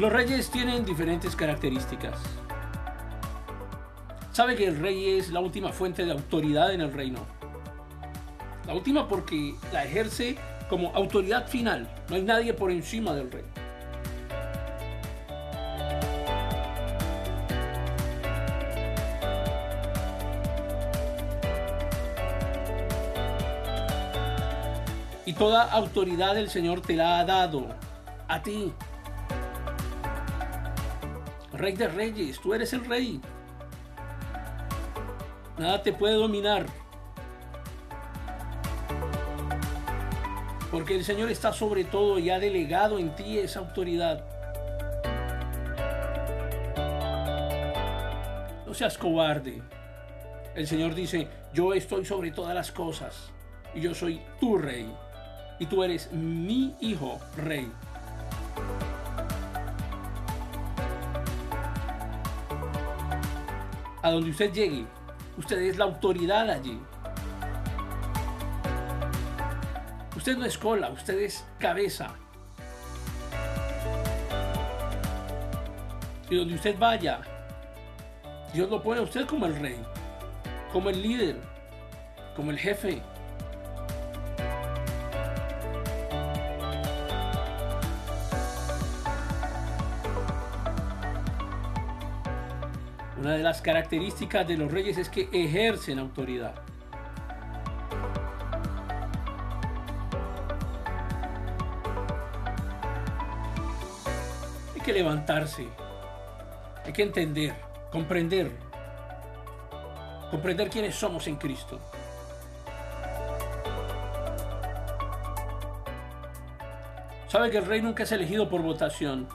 Los reyes tienen diferentes características. Sabe que el rey es la última fuente de autoridad en el reino. La última porque la ejerce como autoridad final. No hay nadie por encima del rey. Y toda autoridad el Señor te la ha dado a ti. Rey de reyes, tú eres el rey. Nada te puede dominar. Porque el Señor está sobre todo y ha delegado en ti esa autoridad. No seas cobarde. El Señor dice, yo estoy sobre todas las cosas y yo soy tu rey y tú eres mi hijo rey. A donde usted llegue, usted es la autoridad allí. Usted no es cola, usted es cabeza. Y donde usted vaya, Dios lo pone a usted como el rey, como el líder, como el jefe. Una de las características de los reyes es que ejercen autoridad. Hay que levantarse, hay que entender, comprender, comprender quiénes somos en Cristo. Sabe que el rey nunca es elegido por votación.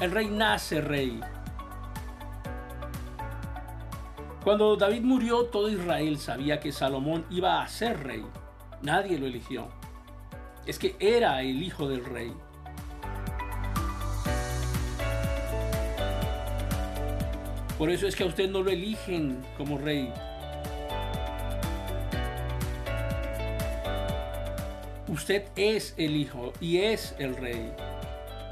El rey nace rey. Cuando David murió, todo Israel sabía que Salomón iba a ser rey. Nadie lo eligió. Es que era el hijo del rey. Por eso es que a usted no lo eligen como rey. Usted es el hijo y es el rey.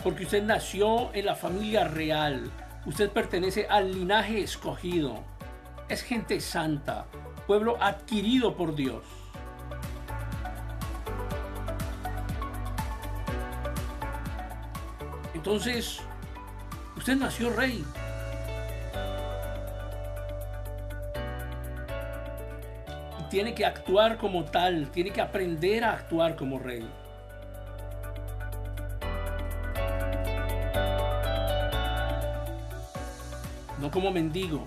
Porque usted nació en la familia real. Usted pertenece al linaje escogido. Es gente santa, pueblo adquirido por Dios. Entonces, usted nació rey. tiene que actuar como tal, tiene que aprender a actuar como rey. No como mendigo,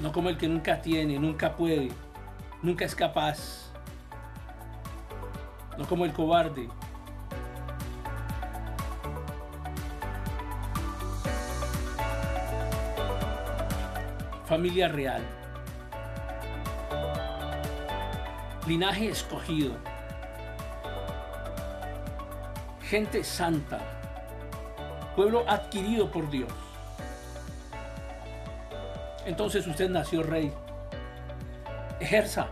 no como el que nunca tiene, nunca puede, nunca es capaz, no como el cobarde. Familia real. linaje escogido, gente santa, pueblo adquirido por Dios. Entonces usted nació rey. Ejerza